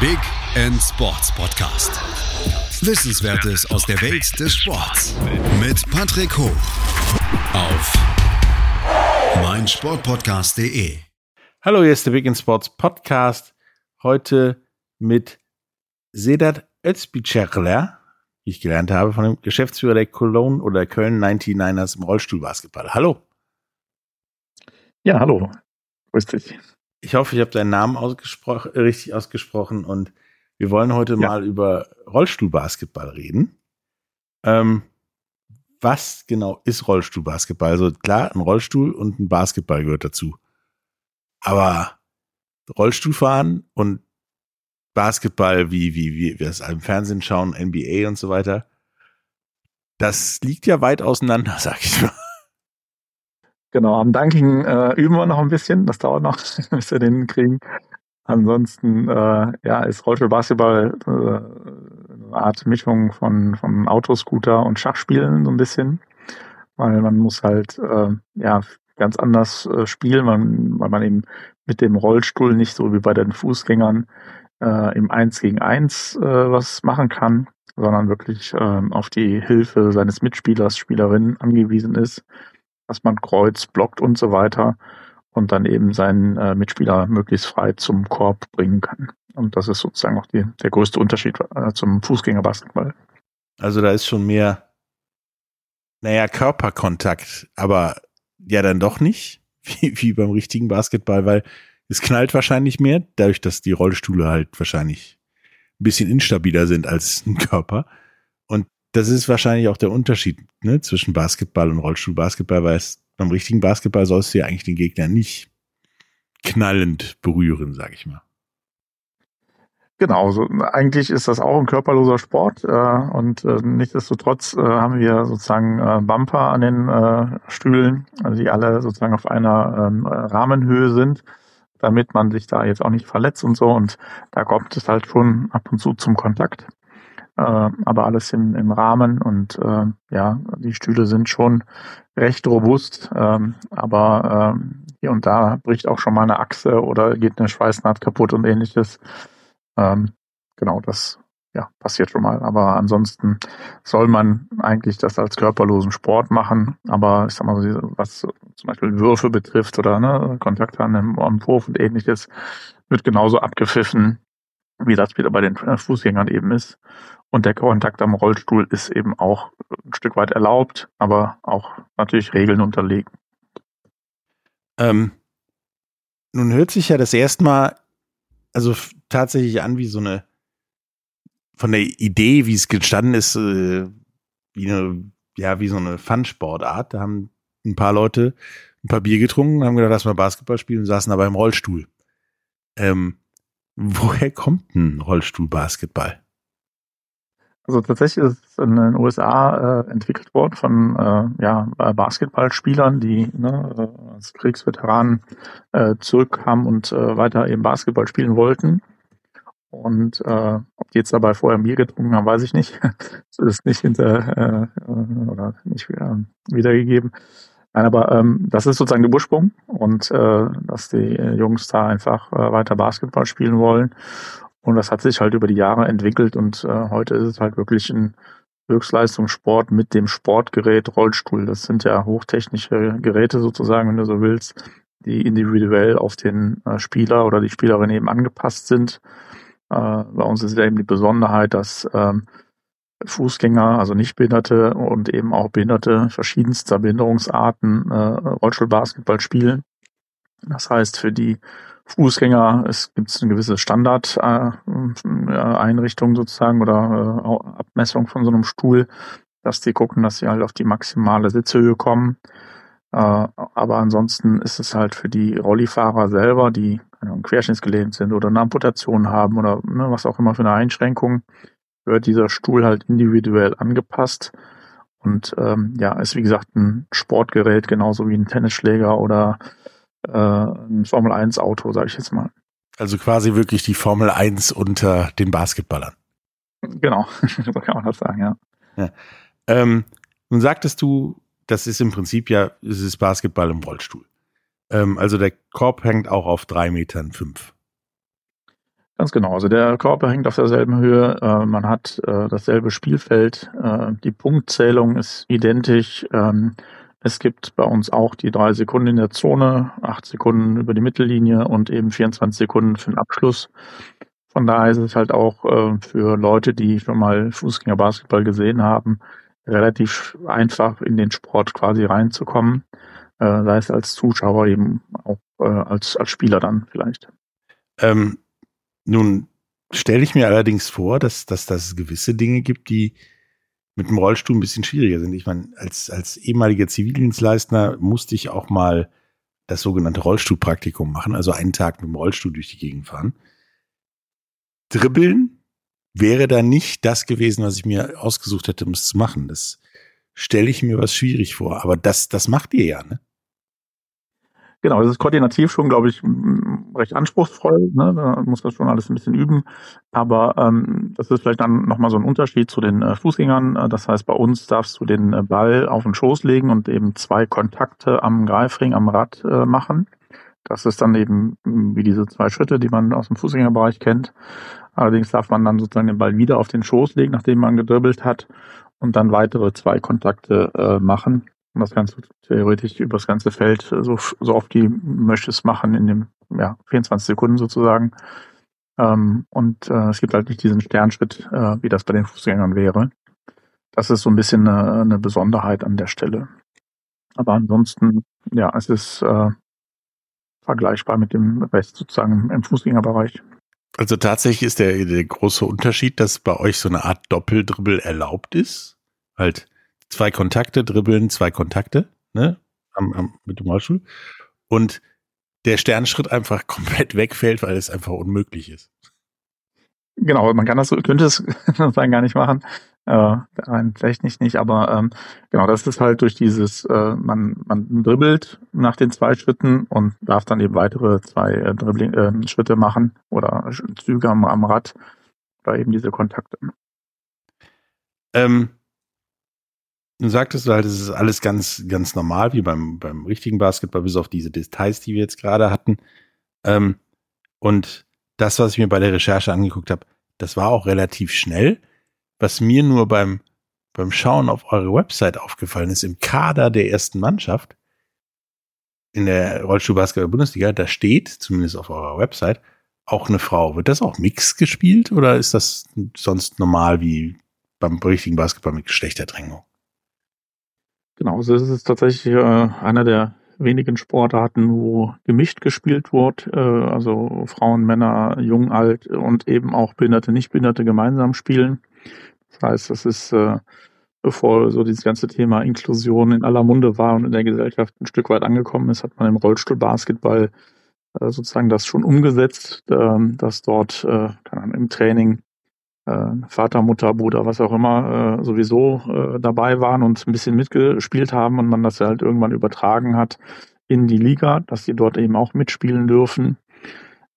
Big End Sports Podcast. Wissenswertes aus der Welt des Sports mit Patrick Hoch auf meinsportpodcast.de. Hallo, hier ist der Big End Sports Podcast. Heute mit Sedat Özbicerler, wie ich gelernt habe, von dem Geschäftsführer der Cologne oder Köln 99ers im Rollstuhlbasketball. Hallo. Ja, hallo. Grüß dich. Ich hoffe, ich habe deinen Namen ausgespro richtig ausgesprochen und wir wollen heute ja. mal über Rollstuhlbasketball reden. Ähm, was genau ist Rollstuhlbasketball? Also klar, ein Rollstuhl und ein Basketball gehört dazu. Aber Rollstuhlfahren und Basketball, wie, wie, wie wir es im Fernsehen schauen, NBA und so weiter, das liegt ja weit auseinander, sag ich mal. Genau, am Dunking äh, üben wir noch ein bisschen. Das dauert noch, bis wir den kriegen. Ansonsten äh, ja, ist Rollstuhlbasketball äh, eine Art Mischung von, von Autoscooter und Schachspielen so ein bisschen. Weil man muss halt äh, ja ganz anders äh, spielen, man, weil man eben mit dem Rollstuhl nicht so wie bei den Fußgängern äh, im Eins gegen Eins äh, was machen kann, sondern wirklich äh, auf die Hilfe seines Mitspielers, Spielerin angewiesen ist dass man Kreuz blockt und so weiter und dann eben seinen äh, Mitspieler möglichst frei zum Korb bringen kann. Und das ist sozusagen auch die, der größte Unterschied äh, zum Fußgängerbasketball. Also da ist schon mehr, naja, Körperkontakt, aber ja dann doch nicht, wie, wie beim richtigen Basketball, weil es knallt wahrscheinlich mehr, dadurch, dass die Rollstühle halt wahrscheinlich ein bisschen instabiler sind als ein Körper das ist wahrscheinlich auch der Unterschied ne, zwischen Basketball und Rollstuhlbasketball, weil es beim richtigen Basketball sollst du ja eigentlich den Gegner nicht knallend berühren, sag ich mal. Genau, so, eigentlich ist das auch ein körperloser Sport äh, und äh, nichtsdestotrotz äh, haben wir sozusagen äh, Bumper an den äh, Stühlen, also die alle sozusagen auf einer ähm, Rahmenhöhe sind, damit man sich da jetzt auch nicht verletzt und so und da kommt es halt schon ab und zu zum Kontakt aber alles im, im Rahmen und äh, ja, die Stühle sind schon recht robust, ähm, aber ähm, hier und da bricht auch schon mal eine Achse oder geht eine Schweißnaht kaputt und ähnliches. Ähm, genau, das ja, passiert schon mal. Aber ansonsten soll man eigentlich das als körperlosen Sport machen. Aber ich sag mal, was zum Beispiel Würfe betrifft oder ne, Kontakte an am Wurf und ähnliches, wird genauso abgepfiffen, wie das wieder bei den Fußgängern eben ist. Und der Kontakt am Rollstuhl ist eben auch ein Stück weit erlaubt, aber auch natürlich Regeln unterlegen. Ähm, nun hört sich ja das erstmal also tatsächlich an wie so eine von der Idee, wie es gestanden ist, äh, wie eine, ja, wie so eine Fun-Sportart. Da haben ein paar Leute ein paar Bier getrunken, haben gedacht, lass mal Basketball spielen und saßen aber im Rollstuhl. Ähm, woher kommt ein Rollstuhl-Basketball? Also tatsächlich ist es in den USA äh, entwickelt worden von äh, ja, Basketballspielern, die ne, äh, als Kriegsveteranen äh, zurückkamen und äh, weiter eben Basketball spielen wollten. Und äh, ob die jetzt dabei vorher Bier getrunken haben, weiß ich nicht. das ist nicht hinter äh, oder nicht äh, wiedergegeben. Nein, aber ähm, das ist sozusagen der Ursprung und äh, dass die Jungs da einfach äh, weiter Basketball spielen wollen. Und das hat sich halt über die Jahre entwickelt und äh, heute ist es halt wirklich ein Höchstleistungssport mit dem Sportgerät Rollstuhl. Das sind ja hochtechnische Geräte sozusagen, wenn du so willst, die individuell auf den äh, Spieler oder die Spielerin eben angepasst sind. Äh, bei uns ist ja eben die Besonderheit, dass ähm, Fußgänger, also Nichtbehinderte und eben auch Behinderte verschiedenster Behinderungsarten äh, Rollstuhlbasketball spielen. Das heißt, für die Fußgänger, es gibt eine gewisse Standardeinrichtung äh, sozusagen oder äh, Abmessung von so einem Stuhl, dass die gucken, dass sie halt auf die maximale Sitzhöhe kommen. Äh, aber ansonsten ist es halt für die Rollifahrer selber, die Ahnung, querschnittsgelähmt sind oder eine Amputation haben oder ne, was auch immer für eine Einschränkung, wird dieser Stuhl halt individuell angepasst. Und ähm, ja, ist wie gesagt ein Sportgerät, genauso wie ein Tennisschläger oder äh, ein Formel 1 Auto, sage ich jetzt mal. Also quasi wirklich die Formel 1 unter den Basketballern. Genau, so kann man das sagen, ja. ja. Ähm, nun sagtest du, das ist im Prinzip ja, es ist Basketball im Rollstuhl. Ähm, also der Korb hängt auch auf drei Metern fünf. Ganz genau. Also der Körper hängt auf derselben Höhe. Äh, man hat äh, dasselbe Spielfeld. Äh, die Punktzählung ist identisch. Ähm, es gibt bei uns auch die drei Sekunden in der Zone, acht Sekunden über die Mittellinie und eben 24 Sekunden für den Abschluss. Von daher ist es halt auch äh, für Leute, die schon mal Fußgängerbasketball gesehen haben, relativ einfach in den Sport quasi reinzukommen. Äh, sei es als Zuschauer eben auch äh, als, als Spieler dann vielleicht. Ähm, nun stelle ich mir allerdings vor, dass, dass, dass es gewisse Dinge gibt, die mit dem Rollstuhl ein bisschen schwieriger sind. Ich meine, als, als ehemaliger Zivildienstleister musste ich auch mal das sogenannte Rollstuhlpraktikum machen, also einen Tag mit dem Rollstuhl durch die Gegend fahren. Dribbeln wäre da nicht das gewesen, was ich mir ausgesucht hätte, um es zu machen. Das stelle ich mir was schwierig vor. Aber das, das macht ihr ja, ne? Genau, das ist koordinativ schon, glaube ich, recht anspruchsvoll. Ne? Da muss das schon alles ein bisschen üben. Aber ähm, das ist vielleicht dann nochmal so ein Unterschied zu den äh, Fußgängern. Äh, das heißt, bei uns darfst du den äh, Ball auf den Schoß legen und eben zwei Kontakte am Greifring, am Rad äh, machen. Das ist dann eben wie diese zwei Schritte, die man aus dem Fußgängerbereich kennt. Allerdings darf man dann sozusagen den Ball wieder auf den Schoß legen, nachdem man gedribbelt hat und dann weitere zwei Kontakte äh, machen und das Ganze theoretisch über das ganze Feld äh, so, so oft die möchtest machen in dem ja, 24 Sekunden sozusagen. Ähm, und äh, es gibt halt nicht diesen Sternschritt, äh, wie das bei den Fußgängern wäre. Das ist so ein bisschen eine, eine Besonderheit an der Stelle. Aber ansonsten, ja, es ist äh, vergleichbar mit dem Rest sozusagen im Fußgängerbereich. Also tatsächlich ist der, der große Unterschied, dass bei euch so eine Art Doppeldribbel erlaubt ist. Halt zwei Kontakte dribbeln, zwei Kontakte, ne? Am, am, mit dem Rollstuhl. Und der Sternschritt einfach komplett wegfällt, weil es einfach unmöglich ist. Genau, man kann das, könnte es sozusagen gar nicht machen. Äh, rein technisch nicht, aber ähm, genau, das ist halt durch dieses, äh, man, man dribbelt nach den zwei Schritten und darf dann eben weitere zwei äh, Dribbling, äh, Schritte machen oder Züge am, am Rad oder eben diese Kontakte. Ähm, sagtest du halt, es ist alles ganz, ganz normal, wie beim, beim richtigen Basketball, bis auf diese Details, die wir jetzt gerade hatten. Ähm, und das, was ich mir bei der Recherche angeguckt habe, das war auch relativ schnell. Was mir nur beim, beim Schauen auf eure Website aufgefallen ist, im Kader der ersten Mannschaft in der Rollstuhlbasketball-Bundesliga, da steht, zumindest auf eurer Website, auch eine Frau. Wird das auch Mix gespielt oder ist das sonst normal wie beim richtigen Basketball mit Geschlechterdrängung? Genau, also es ist tatsächlich äh, einer der wenigen Sportarten, wo gemischt gespielt wird, äh, also Frauen, Männer, jung, alt und eben auch Behinderte, Nichtbehinderte gemeinsam spielen. Das heißt, das ist, äh, bevor so dieses ganze Thema Inklusion in aller Munde war und in der Gesellschaft ein Stück weit angekommen ist, hat man im Rollstuhlbasketball äh, sozusagen das schon umgesetzt, äh, dass dort äh, im Training Vater, Mutter, Bruder, was auch immer, äh, sowieso äh, dabei waren und ein bisschen mitgespielt haben und man das halt irgendwann übertragen hat in die Liga, dass sie dort eben auch mitspielen dürfen.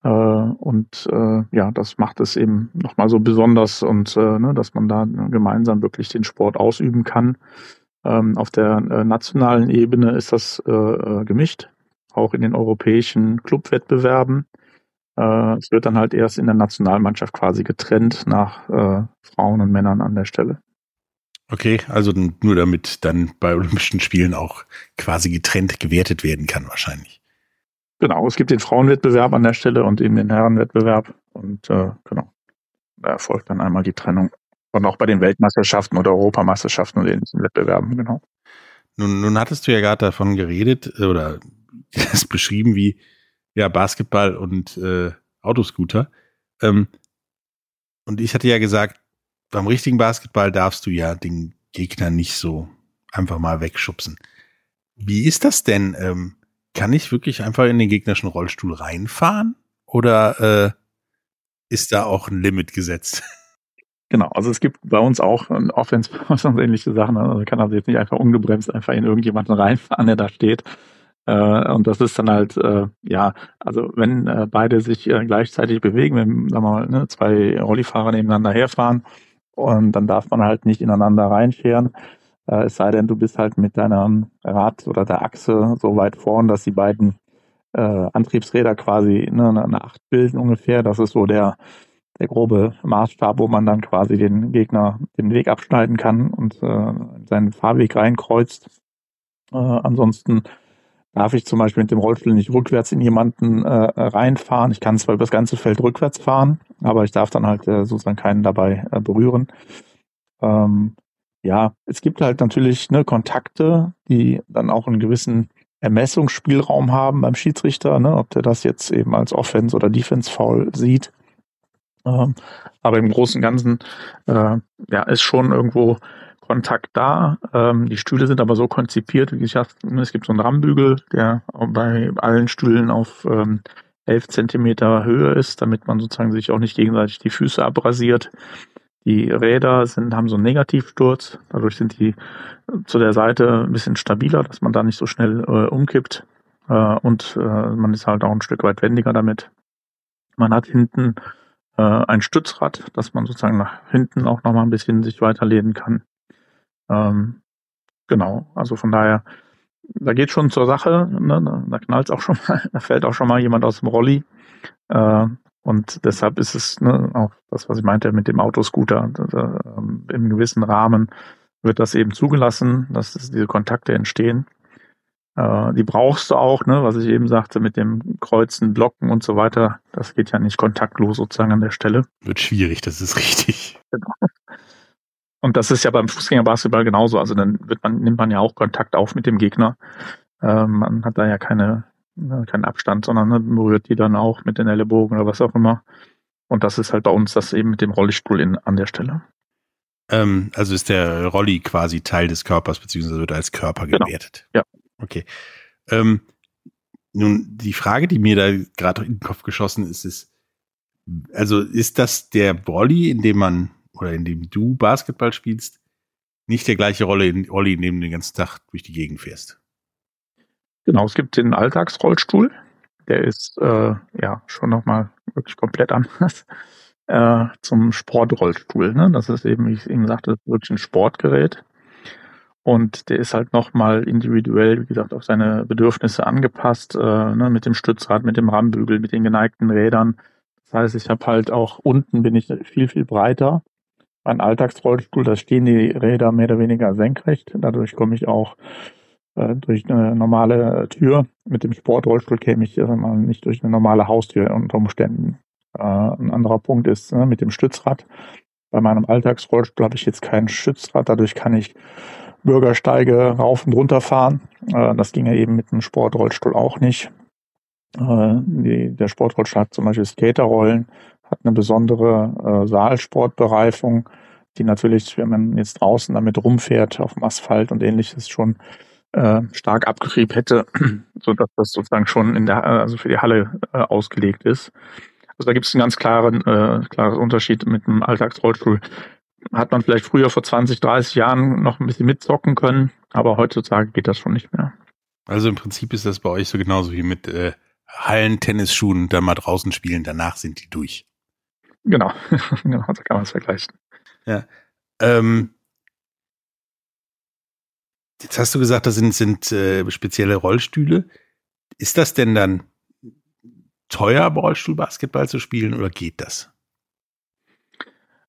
Äh, und äh, ja, das macht es eben nochmal so besonders und äh, ne, dass man da gemeinsam wirklich den Sport ausüben kann. Ähm, auf der äh, nationalen Ebene ist das äh, äh gemischt, auch in den europäischen Clubwettbewerben. Äh, es wird dann halt erst in der Nationalmannschaft quasi getrennt nach äh, Frauen und Männern an der Stelle. Okay, also nur damit dann bei Olympischen Spielen auch quasi getrennt gewertet werden kann, wahrscheinlich. Genau, es gibt den Frauenwettbewerb an der Stelle und eben den Herrenwettbewerb. Und äh, genau, da erfolgt dann einmal die Trennung. Und auch bei den Weltmeisterschaften oder Europameisterschaften und ähnlichen Wettbewerben, genau. Nun, nun hattest du ja gerade davon geredet äh, oder das beschrieben, wie ja, Basketball und äh, Autoscooter. Ähm, und ich hatte ja gesagt, beim richtigen Basketball darfst du ja den Gegner nicht so einfach mal wegschubsen. Wie ist das denn? Ähm, kann ich wirklich einfach in den gegnerischen Rollstuhl reinfahren? Oder äh, ist da auch ein Limit gesetzt? Genau, also es gibt bei uns auch Offense und ähnliche Sachen. Also kann also jetzt nicht einfach ungebremst einfach in irgendjemanden reinfahren, der da steht. Äh, und das ist dann halt, äh, ja, also wenn äh, beide sich äh, gleichzeitig bewegen, wenn, sagen wir mal, ne, zwei Rollifahrer nebeneinander herfahren, und dann darf man halt nicht ineinander reinscheren. Äh, es sei denn, du bist halt mit deinem Rad oder der Achse so weit vorn, dass die beiden äh, Antriebsräder quasi ne, eine Acht bilden ungefähr. Das ist so der, der grobe Maßstab, wo man dann quasi den Gegner den Weg abschneiden kann und äh, seinen Fahrweg reinkreuzt. Äh, ansonsten darf ich zum Beispiel mit dem Rollstuhl nicht rückwärts in jemanden äh, reinfahren. Ich kann zwar über das ganze Feld rückwärts fahren, aber ich darf dann halt äh, sozusagen keinen dabei äh, berühren. Ähm, ja, es gibt halt natürlich ne, Kontakte, die dann auch einen gewissen Ermessungsspielraum haben beim Schiedsrichter, ne, ob der das jetzt eben als Offense- oder Defense-Foul sieht. Ähm, aber im Großen und Ganzen äh, ja, ist schon irgendwo Kontakt da. Ähm, die Stühle sind aber so konzipiert, wie gesagt, es gibt so einen Rammbügel, der bei allen Stühlen auf ähm, 11 Zentimeter Höhe ist, damit man sozusagen sich auch nicht gegenseitig die Füße abrasiert. Die Räder sind, haben so einen Negativsturz, dadurch sind die zu der Seite ein bisschen stabiler, dass man da nicht so schnell äh, umkippt. Äh, und äh, man ist halt auch ein Stück weit wendiger damit. Man hat hinten äh, ein Stützrad, dass man sozusagen nach hinten auch nochmal ein bisschen sich weiterlehnen kann. Ähm, genau, also von daher, da geht schon zur Sache, ne? da knallt auch schon mal, da fällt auch schon mal jemand aus dem Rolli. Äh, und deshalb ist es ne, auch das, was ich meinte mit dem Autoscooter. Da, ähm, Im gewissen Rahmen wird das eben zugelassen, dass diese Kontakte entstehen. Äh, die brauchst du auch, ne, was ich eben sagte, mit dem Kreuzen, Blocken und so weiter. Das geht ja nicht kontaktlos sozusagen an der Stelle. Wird schwierig, das ist richtig. Genau. Und das ist ja beim Fußgängerbasketball genauso. Also dann wird man, nimmt man ja auch Kontakt auf mit dem Gegner. Äh, man hat da ja keine ne, keinen Abstand, sondern ne, berührt die dann auch mit den Ellenbogen oder was auch immer. Und das ist halt bei uns das eben mit dem Rollistuhl in, an der Stelle. Ähm, also ist der Rolli quasi Teil des Körpers, beziehungsweise wird als Körper genau. gewertet. Ja. Okay. Ähm, nun, die Frage, die mir da gerade in den Kopf geschossen ist, ist, also ist das der Rolli, in dem man oder in dem du Basketball spielst, nicht der gleiche Rolle in, Rolli, in dem du den ganzen Tag durch die Gegend fährst? Genau, es gibt den Alltagsrollstuhl. Der ist äh, ja schon nochmal wirklich komplett anders äh, zum Sportrollstuhl. Ne? Das ist eben, wie ich eben sagte, wirklich ein Sportgerät. Und der ist halt nochmal individuell, wie gesagt, auf seine Bedürfnisse angepasst, äh, ne, mit dem Stützrad, mit dem Rammbügel, mit den geneigten Rädern. Das heißt, ich habe halt auch unten bin ich viel, viel breiter. Mein Alltagsrollstuhl, da stehen die Räder mehr oder weniger senkrecht. Dadurch komme ich auch äh, durch eine normale Tür. Mit dem Sportrollstuhl käme ich also nicht durch eine normale Haustür unter Umständen. Äh, ein anderer Punkt ist ne, mit dem Stützrad. Bei meinem Alltagsrollstuhl habe ich jetzt kein Stützrad, dadurch kann ich Bürgersteige rauf und runter fahren. Äh, das ginge eben mit dem Sportrollstuhl auch nicht. Äh, die, der Sportrollstuhl hat zum Beispiel Skaterrollen, hat eine besondere äh, Saalsportbereifung, die natürlich, wenn man jetzt draußen damit rumfährt auf dem Asphalt und ähnliches, schon äh, stark abgetrieben hätte, so dass das sozusagen schon in der, also für die Halle äh, ausgelegt ist. Also da gibt es einen ganz klaren, äh, klares Unterschied mit dem Alltagsrollstuhl. Hat man vielleicht früher vor 20, 30 Jahren noch ein bisschen mitzocken können, aber heutzutage geht das schon nicht mehr. Also im Prinzip ist das bei euch so genauso wie mit äh, Hallen-Tennisschuhen, da mal draußen spielen, danach sind die durch. Genau, genau, so kann man es vergleichen. Ja. Ähm, Jetzt hast du gesagt, das sind, sind äh, spezielle Rollstühle. Ist das denn dann teuer, Rollstuhlbasketball zu spielen oder geht das?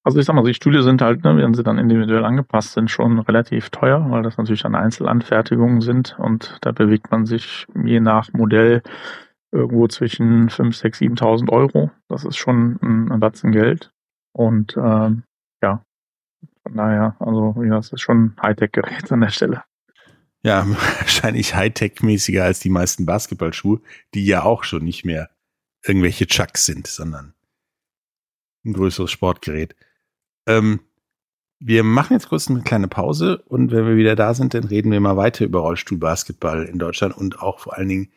Also ich sag mal, die Stühle sind halt, ne, wenn sie dann individuell angepasst sind, schon relativ teuer, weil das natürlich dann Einzelanfertigungen sind und da bewegt man sich je nach Modell irgendwo zwischen 5, 6, 7.000 Euro. Das ist schon ein, ein Batzen Geld. Und ähm, ja, von daher, also ja, das ist schon Hightech-Gerät an der Stelle. Ja, wahrscheinlich Hightech-mäßiger als die meisten Basketballschuhe, die ja auch schon nicht mehr irgendwelche Chucks sind, sondern ein größeres Sportgerät. Ähm, wir machen jetzt kurz eine kleine Pause und wenn wir wieder da sind, dann reden wir mal weiter über Rollstuhlbasketball in Deutschland und auch vor allen Dingen,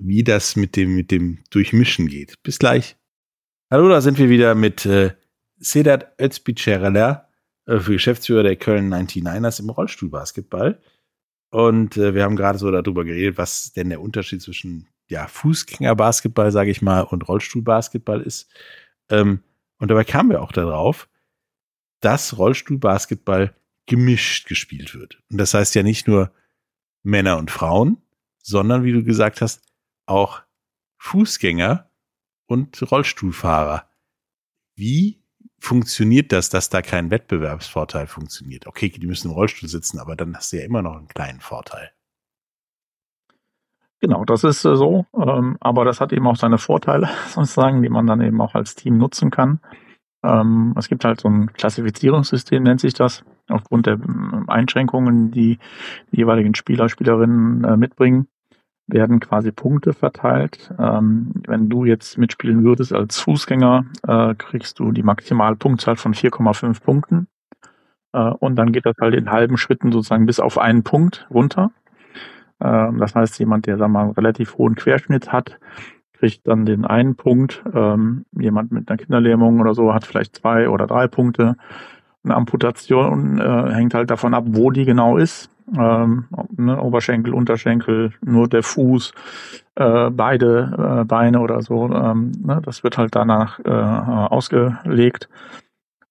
wie das mit dem, mit dem Durchmischen geht. Bis gleich. Hallo, da sind wir wieder mit äh, Sedat Özbicerela, äh, Geschäftsführer der Köln 99ers im Rollstuhlbasketball. Und äh, wir haben gerade so darüber geredet, was denn der Unterschied zwischen ja, Fußgängerbasketball, sage ich mal, und Rollstuhlbasketball ist. Ähm, und dabei kamen wir auch darauf, dass Rollstuhlbasketball gemischt gespielt wird. Und das heißt ja nicht nur Männer und Frauen, sondern wie du gesagt hast, auch Fußgänger und Rollstuhlfahrer. Wie funktioniert das, dass da kein Wettbewerbsvorteil funktioniert? Okay, die müssen im Rollstuhl sitzen, aber dann hast du ja immer noch einen kleinen Vorteil. Genau, das ist äh, so. Ähm, aber das hat eben auch seine Vorteile, sozusagen, die man dann eben auch als Team nutzen kann. Ähm, es gibt halt so ein Klassifizierungssystem, nennt sich das, aufgrund der ähm, Einschränkungen, die die jeweiligen Spieler, Spielerinnen äh, mitbringen werden quasi Punkte verteilt. Ähm, wenn du jetzt mitspielen würdest als Fußgänger, äh, kriegst du die Maximalpunktzahl von 4,5 Punkten. Äh, und dann geht das halt in halben Schritten sozusagen bis auf einen Punkt runter. Äh, das heißt, jemand, der sagen wir mal, einen relativ hohen Querschnitt hat, kriegt dann den einen Punkt. Ähm, jemand mit einer Kinderlähmung oder so hat vielleicht zwei oder drei Punkte. Eine Amputation äh, hängt halt davon ab, wo die genau ist ähm, ne, Oberschenkel, Unterschenkel, nur der Fuß, äh, beide äh, Beine oder so. Ähm, ne, das wird halt danach äh, ausgelegt.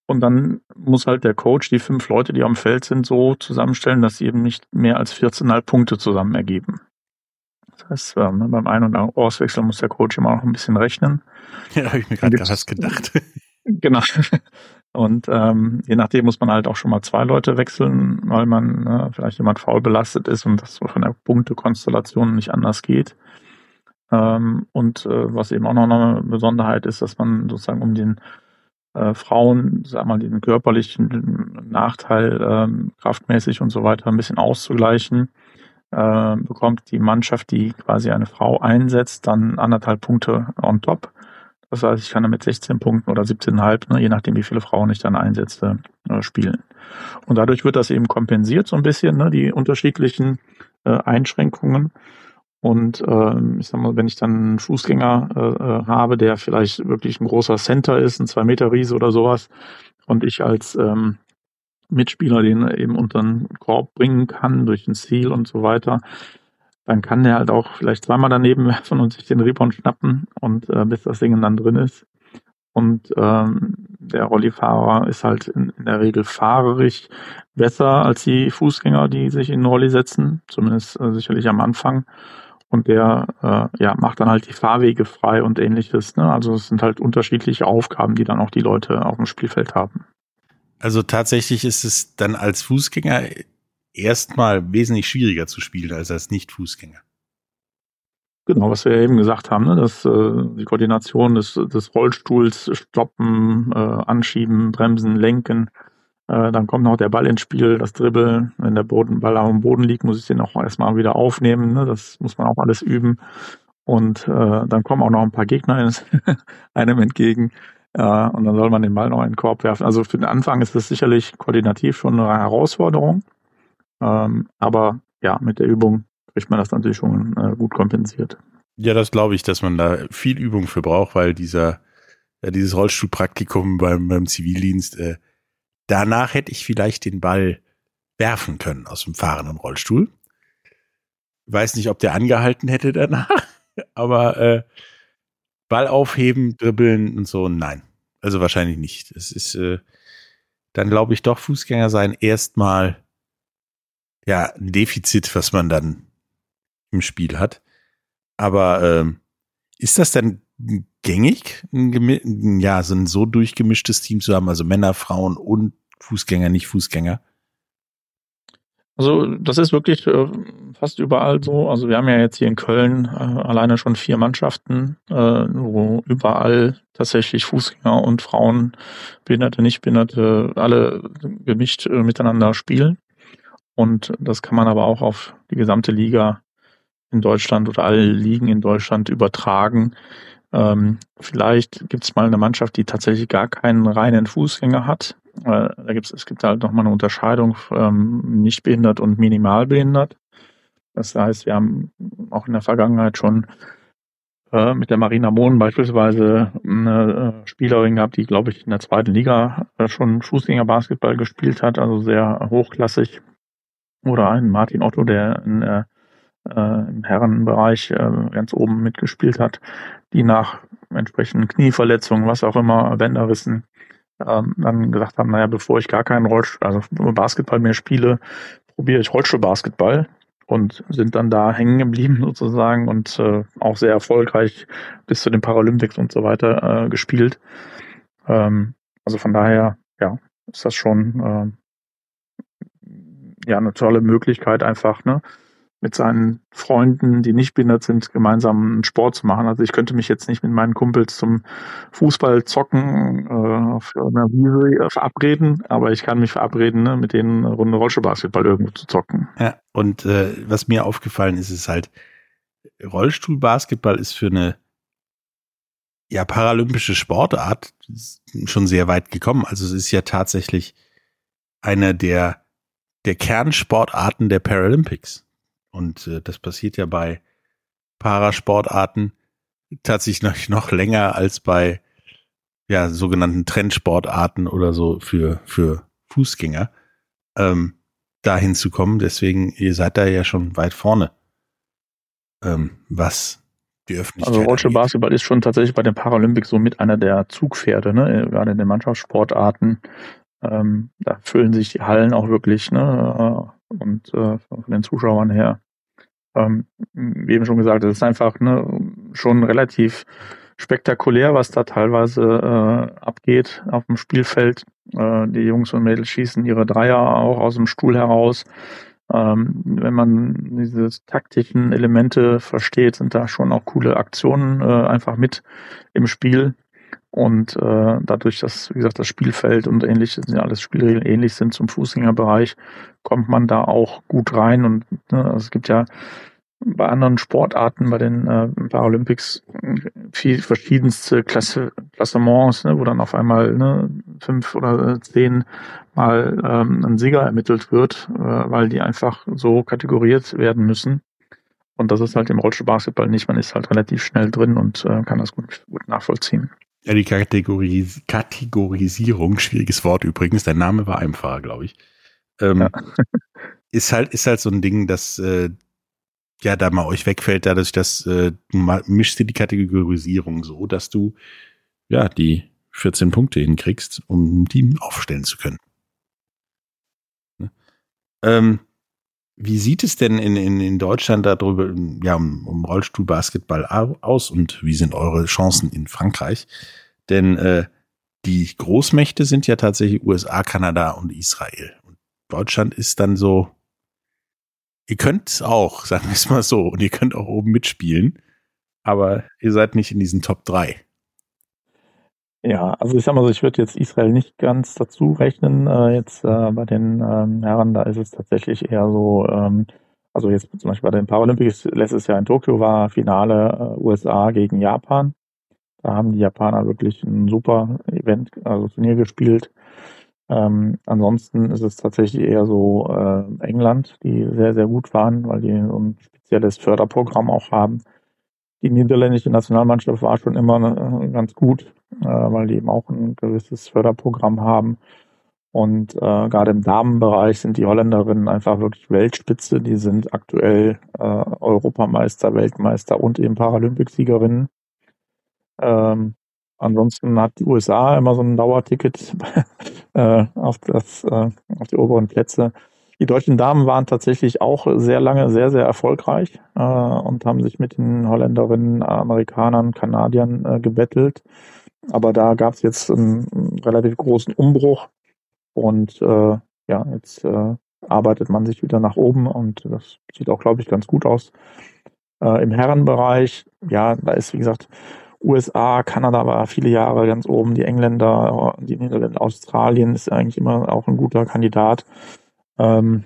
Und dann muss halt der Coach die fünf Leute, die am Feld sind, so zusammenstellen, dass sie eben nicht mehr als 14,5 Punkte zusammen ergeben. Das heißt, ähm, beim Ein- und Auswechseln muss der Coach immer noch ein bisschen rechnen. Ja, habe ich mir gerade was gedacht. Genau. Und ähm, je nachdem muss man halt auch schon mal zwei Leute wechseln, weil man äh, vielleicht jemand faul belastet ist und das von der Punktekonstellation nicht anders geht. Ähm, und äh, was eben auch noch eine Besonderheit ist, dass man sozusagen um den äh, Frauen, sag mal, den körperlichen Nachteil ähm, kraftmäßig und so weiter ein bisschen auszugleichen, äh, bekommt die Mannschaft, die quasi eine Frau einsetzt, dann anderthalb Punkte on top. Das heißt, ich kann dann mit 16 Punkten oder 17,5, ne, je nachdem, wie viele Frauen ich dann einsetze, äh, spielen. Und dadurch wird das eben kompensiert so ein bisschen, ne, die unterschiedlichen äh, Einschränkungen. Und äh, ich sag mal, wenn ich dann einen Fußgänger äh, äh, habe, der vielleicht wirklich ein großer Center ist, ein 2-Meter-Riese oder sowas, und ich als ähm, Mitspieler den eben unter den Korb bringen kann durch ein Ziel und so weiter, dann kann der halt auch vielleicht zweimal daneben werfen und sich den Rebound schnappen und äh, bis das Ding dann drin ist. Und ähm, der Rollifahrer ist halt in, in, der Regel fahrerig besser als die Fußgänger, die sich in Rolli setzen, zumindest äh, sicherlich am Anfang. Und der äh, ja, macht dann halt die Fahrwege frei und ähnliches. Ne? Also es sind halt unterschiedliche Aufgaben, die dann auch die Leute auf dem Spielfeld haben. Also tatsächlich ist es dann als Fußgänger erstmal wesentlich schwieriger zu spielen als als Nicht-Fußgänger. Genau, was wir ja eben gesagt haben, ne? dass äh, die Koordination des, des Rollstuhls, Stoppen, äh, Anschieben, Bremsen, Lenken, äh, dann kommt noch der Ball ins Spiel, das Dribbeln. Wenn der Boden, Ball dem Boden liegt, muss ich den auch erstmal wieder aufnehmen. Ne? Das muss man auch alles üben. Und äh, dann kommen auch noch ein paar Gegner einem entgegen. Äh, und dann soll man den Ball noch in den Korb werfen. Also für den Anfang ist das sicherlich koordinativ schon eine Herausforderung. Ähm, aber ja, mit der Übung kriegt man das natürlich schon äh, gut kompensiert. Ja, das glaube ich, dass man da viel Übung für braucht, weil dieser, ja, dieses Rollstuhlpraktikum beim, beim Zivildienst, äh, danach hätte ich vielleicht den Ball werfen können aus dem fahrenden Rollstuhl. Weiß nicht, ob der angehalten hätte danach, aber äh, Ball aufheben, dribbeln und so, nein. Also wahrscheinlich nicht. Es ist äh, dann, glaube ich, doch Fußgänger sein erstmal ja, ein Defizit, was man dann im Spiel hat. Aber ähm, ist das denn gängig, ein, ja, so ein so durchgemischtes Team zu haben, also Männer, Frauen und Fußgänger, nicht Fußgänger? Also das ist wirklich äh, fast überall so. Also wir haben ja jetzt hier in Köln äh, alleine schon vier Mannschaften, äh, wo überall tatsächlich Fußgänger und Frauen, Behinderte, Nichtbehinderte, alle gemischt äh, miteinander spielen. Und das kann man aber auch auf die gesamte Liga in Deutschland oder alle Ligen in Deutschland übertragen. Ähm, vielleicht gibt es mal eine Mannschaft, die tatsächlich gar keinen reinen Fußgänger hat. Äh, da gibt's, es gibt halt nochmal eine Unterscheidung ähm, nicht behindert und minimal behindert. Das heißt, wir haben auch in der Vergangenheit schon äh, mit der Marina Mohn beispielsweise eine äh, Spielerin gehabt, die, glaube ich, in der zweiten Liga äh, schon Fußgängerbasketball gespielt hat, also sehr hochklassig oder einen Martin Otto, der in, äh, äh, im Herrenbereich äh, ganz oben mitgespielt hat, die nach entsprechenden Knieverletzungen, was auch immer, Bänderrissen, ähm, dann gesagt haben, naja, bevor ich gar keinen Rollstuhl, also Basketball mehr spiele, probiere ich Rollstuhlbasketball und sind dann da hängen geblieben sozusagen und äh, auch sehr erfolgreich bis zu den Paralympics und so weiter äh, gespielt. Ähm, also von daher, ja, ist das schon äh, ja eine tolle Möglichkeit einfach, ne? mit seinen Freunden, die nicht behindert sind, gemeinsam einen Sport zu machen. Also ich könnte mich jetzt nicht mit meinen Kumpels zum Fußball zocken äh, auf einer Wiese äh, verabreden, aber ich kann mich verabreden, ne, mit denen eine Runde Rollstuhlbasketball irgendwo zu zocken. Ja, und äh, was mir aufgefallen ist, ist halt, Rollstuhlbasketball ist für eine ja, paralympische Sportart schon sehr weit gekommen. Also es ist ja tatsächlich einer der, der Kernsportarten der Paralympics. Und äh, das passiert ja bei Parasportarten tatsächlich noch, länger als bei ja, sogenannten Trendsportarten oder so für, für Fußgänger, ähm, dahin zu kommen. Deswegen, ihr seid da ja schon weit vorne, ähm, was die Öffentlichkeit. Also Rollstuhl Basketball ist schon tatsächlich bei den Paralympics so mit einer der Zugpferde, ne? gerade in den Mannschaftssportarten. Ähm, da füllen sich die Hallen auch wirklich, ne? Und äh, von den Zuschauern her ähm, wie eben schon gesagt, es ist einfach ne, schon relativ spektakulär, was da teilweise äh, abgeht auf dem Spielfeld. Äh, die Jungs und Mädels schießen ihre Dreier auch aus dem Stuhl heraus. Ähm, wenn man diese taktischen Elemente versteht, sind da schon auch coole Aktionen äh, einfach mit im Spiel. Und äh, dadurch, dass, wie gesagt, das Spielfeld und ähnlich, sind ja alles Spielregeln ähnlich sind zum Fußgängerbereich, kommt man da auch gut rein. Und ne, also es gibt ja bei anderen Sportarten, bei den äh, Paralympics, viel verschiedenste Klasse, Klassements, ne, wo dann auf einmal ne, fünf oder zehn Mal ähm, ein Sieger ermittelt wird, äh, weil die einfach so kategoriert werden müssen. Und das ist halt im Rollstuhlbasketball nicht. Man ist halt relativ schnell drin und äh, kann das gut, gut nachvollziehen. Ja, die Kategoris Kategorisierung, schwieriges Wort übrigens, dein Name war einfacher, glaube ich. Ähm, ja. ist halt, ist halt so ein Ding, dass äh, ja da mal euch wegfällt, dadurch, dass äh, du mischst dir die Kategorisierung so, dass du ja die 14 Punkte hinkriegst, um ein Team aufstellen zu können. Ne? Ähm, wie sieht es denn in, in, in Deutschland darüber, ja, um, um Rollstuhlbasketball aus und wie sind eure Chancen in Frankreich? Denn äh, die Großmächte sind ja tatsächlich USA, Kanada und Israel. Und Deutschland ist dann so, ihr könnt es auch, sagen wir es mal so, und ihr könnt auch oben mitspielen, aber ihr seid nicht in diesen Top 3. Ja, also ich sag mal so, ich würde jetzt Israel nicht ganz dazu rechnen. Äh, jetzt äh, bei den ähm, Herren, da ist es tatsächlich eher so, ähm, also jetzt zum Beispiel bei den Paralympics letztes Jahr in Tokio war Finale äh, USA gegen Japan. Da haben die Japaner wirklich ein super Event, also Turnier gespielt. Ähm, ansonsten ist es tatsächlich eher so äh, England, die sehr, sehr gut waren, weil die so ein spezielles Förderprogramm auch haben. Die niederländische Nationalmannschaft war schon immer äh, ganz gut, weil die eben auch ein gewisses Förderprogramm haben. Und äh, gerade im Damenbereich sind die Holländerinnen einfach wirklich Weltspitze. Die sind aktuell äh, Europameister, Weltmeister und eben Paralympics-Siegerinnen. Ähm, ansonsten hat die USA immer so ein Dauerticket äh, auf, das, äh, auf die oberen Plätze. Die deutschen Damen waren tatsächlich auch sehr lange sehr, sehr erfolgreich äh, und haben sich mit den Holländerinnen, Amerikanern, Kanadiern äh, gebettelt. Aber da gab es jetzt einen, einen, relativ großen Umbruch und äh, ja, jetzt äh, arbeitet man sich wieder nach oben und das sieht auch, glaube ich, ganz gut aus. Äh, Im Herrenbereich, ja, da ist, wie gesagt, USA, Kanada war viele Jahre ganz oben, die Engländer, die Niederländer, Australien ist eigentlich immer auch ein guter Kandidat. Ähm,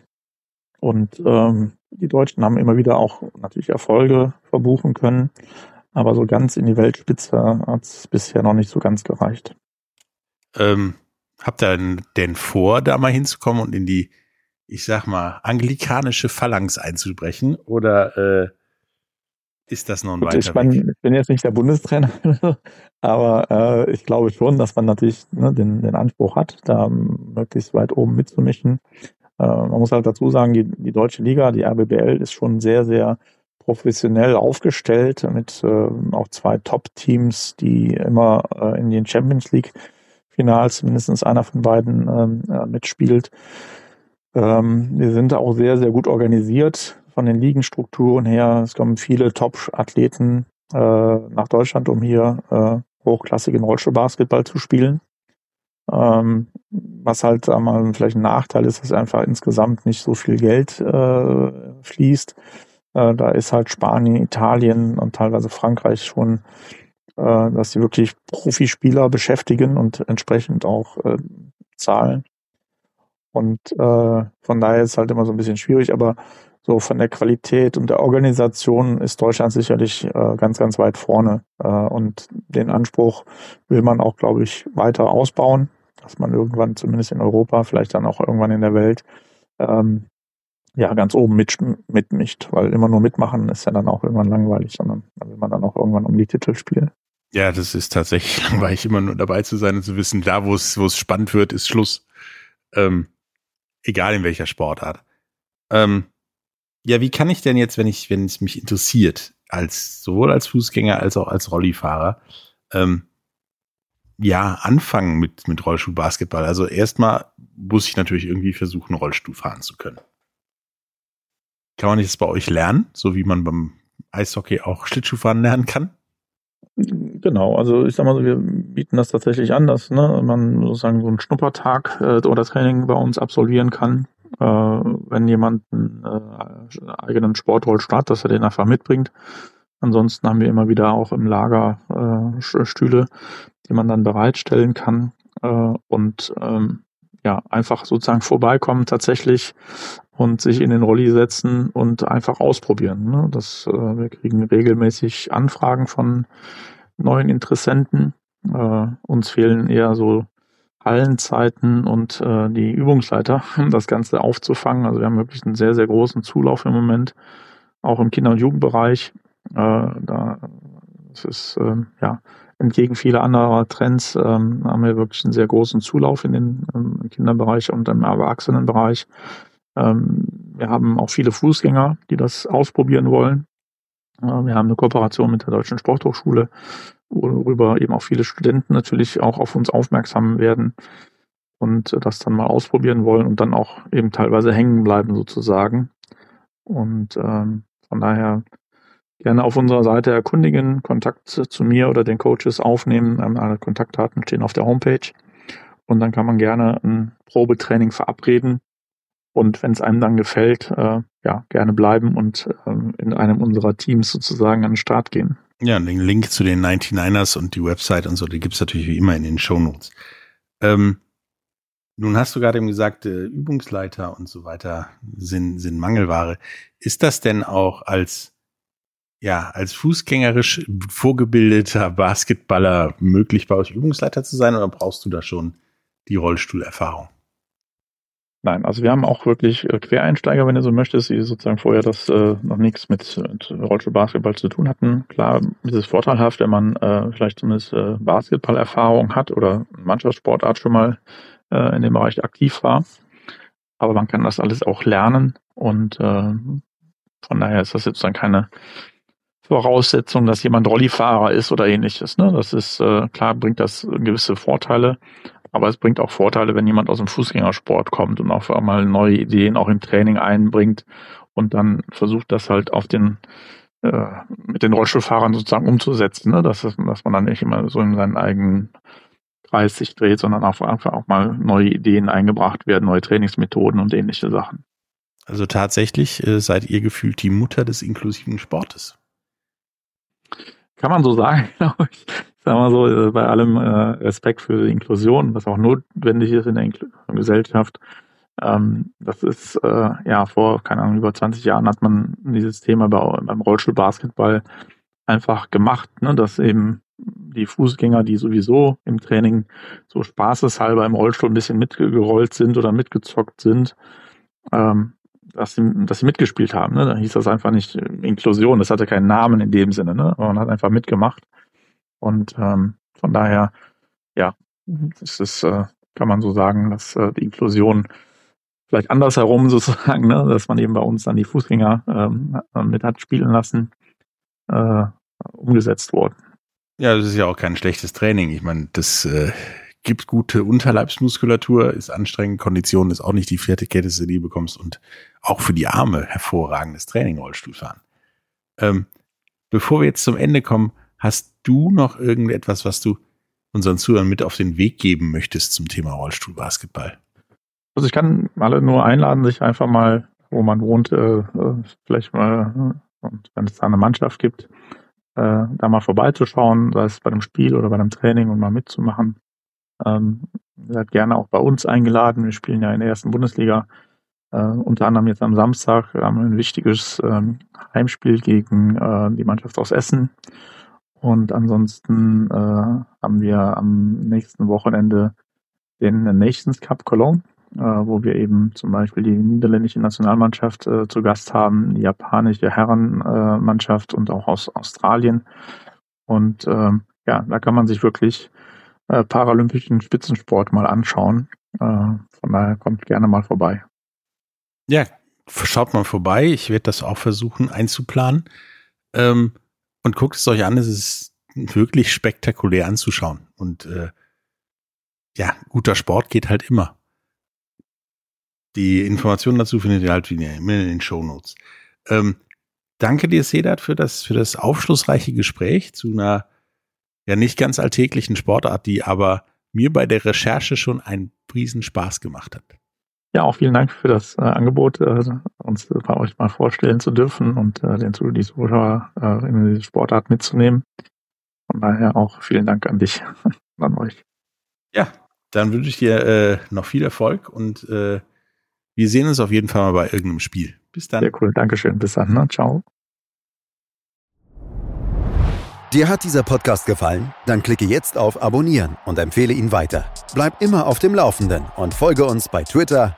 und ähm, die Deutschen haben immer wieder auch natürlich Erfolge verbuchen können, aber so ganz in die Weltspitze hat es bisher noch nicht so ganz gereicht. Ähm, habt ihr denn vor, da mal hinzukommen und in die, ich sag mal, anglikanische Phalanx einzubrechen? Oder äh, ist das noch ein Gut, ich, ich bin jetzt nicht der Bundestrainer, aber äh, ich glaube schon, dass man natürlich ne, den, den Anspruch hat, da möglichst weit oben mitzumischen. Äh, man muss halt dazu sagen, die, die deutsche Liga, die RBBL, ist schon sehr, sehr professionell aufgestellt mit äh, auch zwei Top-Teams, die immer äh, in den Champions League-Finals mindestens einer von beiden ähm, äh, mitspielt. Ähm, wir sind auch sehr, sehr gut organisiert von den Ligenstrukturen her. Es kommen viele Top-Athleten äh, nach Deutschland, um hier äh, hochklassigen Rollstuhlbasketball zu spielen. Ähm, was halt einmal vielleicht ein Nachteil ist, dass einfach insgesamt nicht so viel Geld äh, fließt. Äh, da ist halt Spanien, Italien und teilweise Frankreich schon, äh, dass sie wirklich Profispieler beschäftigen und entsprechend auch äh, zahlen. Und äh, von daher ist es halt immer so ein bisschen schwierig, aber so von der Qualität und der Organisation ist Deutschland sicherlich äh, ganz, ganz weit vorne. Äh, und den Anspruch will man auch, glaube ich, weiter ausbauen, dass man irgendwann zumindest in Europa, vielleicht dann auch irgendwann in der Welt, ähm, ja, ganz oben mit, mitmischt, weil immer nur mitmachen ist ja dann auch irgendwann langweilig, sondern da will man dann auch irgendwann um die Titel spielen. Ja, das ist tatsächlich langweilig, immer nur dabei zu sein und zu wissen, da wo es, wo es spannend wird, ist Schluss. Ähm, egal in welcher Sportart. Ähm, ja, wie kann ich denn jetzt, wenn ich, wenn es mich interessiert, als sowohl als Fußgänger als auch als Rollifahrer, ähm, ja, anfangen mit, mit Rollstuhlbasketball? Also erstmal muss ich natürlich irgendwie versuchen, Rollstuhl fahren zu können. Kann man das bei euch lernen, so wie man beim Eishockey auch Schlittschuhfahren lernen kann? Genau, also ich sag mal so, wir bieten das tatsächlich an, dass ne, man sozusagen so einen Schnuppertag äh, oder Training bei uns absolvieren kann, äh, wenn jemand einen äh, eigenen Sportrollstuhl hat, dass er den einfach mitbringt. Ansonsten haben wir immer wieder auch im Lager äh, Stühle, die man dann bereitstellen kann äh, und ähm, ja einfach sozusagen vorbeikommen tatsächlich und sich in den Rolli setzen und einfach ausprobieren. Ne? Das, äh, wir kriegen regelmäßig Anfragen von neuen Interessenten. Äh, uns fehlen eher so Hallenzeiten und äh, die Übungsleiter, um das Ganze aufzufangen. Also wir haben wirklich einen sehr, sehr großen Zulauf im Moment, auch im Kinder- und Jugendbereich. Äh, da es ist äh, ja entgegen vieler anderer Trends ähm, haben wir wirklich einen sehr großen Zulauf in den im Kinderbereich und im Erwachsenenbereich. Ähm, wir haben auch viele Fußgänger, die das ausprobieren wollen. Äh, wir haben eine Kooperation mit der Deutschen Sporthochschule, worüber eben auch viele Studenten natürlich auch auf uns aufmerksam werden und das dann mal ausprobieren wollen und dann auch eben teilweise hängen bleiben sozusagen. Und ähm, von daher gerne auf unserer Seite erkundigen, Kontakt zu mir oder den Coaches aufnehmen. Alle Kontaktdaten stehen auf der Homepage. Und dann kann man gerne ein Probetraining verabreden, und wenn es einem dann gefällt, äh, ja, gerne bleiben und äh, in einem unserer Teams sozusagen an den Start gehen. Ja, den Link zu den 99ers und die Website und so, die gibt's natürlich wie immer in den Shownotes. Ähm, nun hast du gerade eben gesagt, äh, Übungsleiter und so weiter sind, sind Mangelware. Ist das denn auch als, ja, als fußgängerisch vorgebildeter Basketballer möglich, bei euch Übungsleiter zu sein oder brauchst du da schon die Rollstuhlerfahrung? Nein, also wir haben auch wirklich äh, Quereinsteiger, wenn du so möchtest, die sozusagen vorher das äh, noch nichts mit, mit Rollstuhlbasketball zu tun hatten. Klar, ist es vorteilhaft, wenn man äh, vielleicht zumindest äh, Basketballerfahrung hat oder Mannschaftssportart schon mal äh, in dem Bereich aktiv war. Aber man kann das alles auch lernen und äh, von daher ist das jetzt dann keine Voraussetzung, dass jemand Rollifahrer ist oder ähnliches. Ne? Das ist äh, klar, bringt das gewisse Vorteile, aber es bringt auch Vorteile, wenn jemand aus dem Fußgängersport kommt und auch einmal neue Ideen auch im Training einbringt und dann versucht das halt auf den äh, mit den Rollstuhlfahrern sozusagen umzusetzen, ne? dass, dass man dann nicht immer so in seinen eigenen Kreis sich dreht, sondern auch einfach auch mal neue Ideen eingebracht werden, neue Trainingsmethoden und ähnliche Sachen. Also tatsächlich äh, seid ihr gefühlt die Mutter des inklusiven Sportes. Kann man so sagen, glaube ich sagen wir so, äh, bei allem äh, Respekt für die Inklusion, was auch notwendig ist in der Inkl Gesellschaft. Ähm, das ist, äh, ja, vor, keine Ahnung, über 20 Jahren hat man dieses Thema bei, beim Rollstuhlbasketball einfach gemacht, ne, dass eben die Fußgänger, die sowieso im Training so spaßeshalber im Rollstuhl ein bisschen mitgerollt sind oder mitgezockt sind, ähm, dass sie, dass sie mitgespielt haben. Ne? Da hieß das einfach nicht Inklusion, das hatte keinen Namen in dem Sinne, ne? man hat einfach mitgemacht. Und ähm, von daher, ja, das ist, äh, kann man so sagen, dass äh, die Inklusion vielleicht andersherum sozusagen, ne, dass man eben bei uns dann die Fußgänger ähm, mit hat spielen lassen, äh, umgesetzt worden. Ja, das ist ja auch kein schlechtes Training. Ich meine, das äh, gibt gute Unterleibsmuskulatur, ist anstrengend, Kondition ist auch nicht die vierte Kette, die du bekommst und auch für die Arme hervorragendes Training Rollstuhlfahren. Ähm, bevor wir jetzt zum Ende kommen, hast du noch irgendetwas, was du unseren Zuhörern mit auf den Weg geben möchtest zum Thema Rollstuhlbasketball? Also ich kann alle nur einladen, sich einfach mal, wo man wohnt, äh, äh vielleicht mal, äh, und wenn es da eine Mannschaft gibt, äh, da mal vorbeizuschauen, sei es bei einem Spiel oder bei einem Training und mal mitzumachen. Ähm, seid gerne auch bei uns eingeladen. Wir spielen ja in der ersten Bundesliga. Äh, unter anderem jetzt am Samstag haben wir ein wichtiges ähm, Heimspiel gegen äh, die Mannschaft aus Essen. Und ansonsten äh, haben wir am nächsten Wochenende den Nations Cup Cologne, äh, wo wir eben zum Beispiel die niederländische Nationalmannschaft äh, zu Gast haben, die japanische Herrenmannschaft und auch aus Australien. Und ähm, ja, da kann man sich wirklich äh, paralympischen Spitzensport mal anschauen. Äh, von daher kommt gerne mal vorbei. Ja, schaut mal vorbei. Ich werde das auch versuchen einzuplanen. Ähm, und guckt es euch an. Es ist wirklich spektakulär anzuschauen. Und äh, ja, guter Sport geht halt immer. Die Informationen dazu findet ihr halt wieder in den Show Notes. Ähm, danke dir, Sedat, für das, für das aufschlussreiche Gespräch zu einer ja nicht ganz alltäglichen Sportart, die aber mir bei der Recherche schon einen riesen Spaß gemacht hat. Ja, auch vielen Dank für das äh, Angebot, äh, uns bei euch mal vorstellen zu dürfen und äh, den die Zuschauer äh, in diese Sportart mitzunehmen. Von daher auch vielen Dank an dich und an euch. Ja, dann wünsche ich dir äh, noch viel Erfolg und äh, wir sehen uns auf jeden Fall mal bei irgendeinem Spiel. Bis dann. Sehr cool, Dankeschön. Bis dann. Ne? Ciao. Dir hat dieser Podcast gefallen? Dann klicke jetzt auf Abonnieren und empfehle ihn weiter. Bleib immer auf dem Laufenden und folge uns bei Twitter,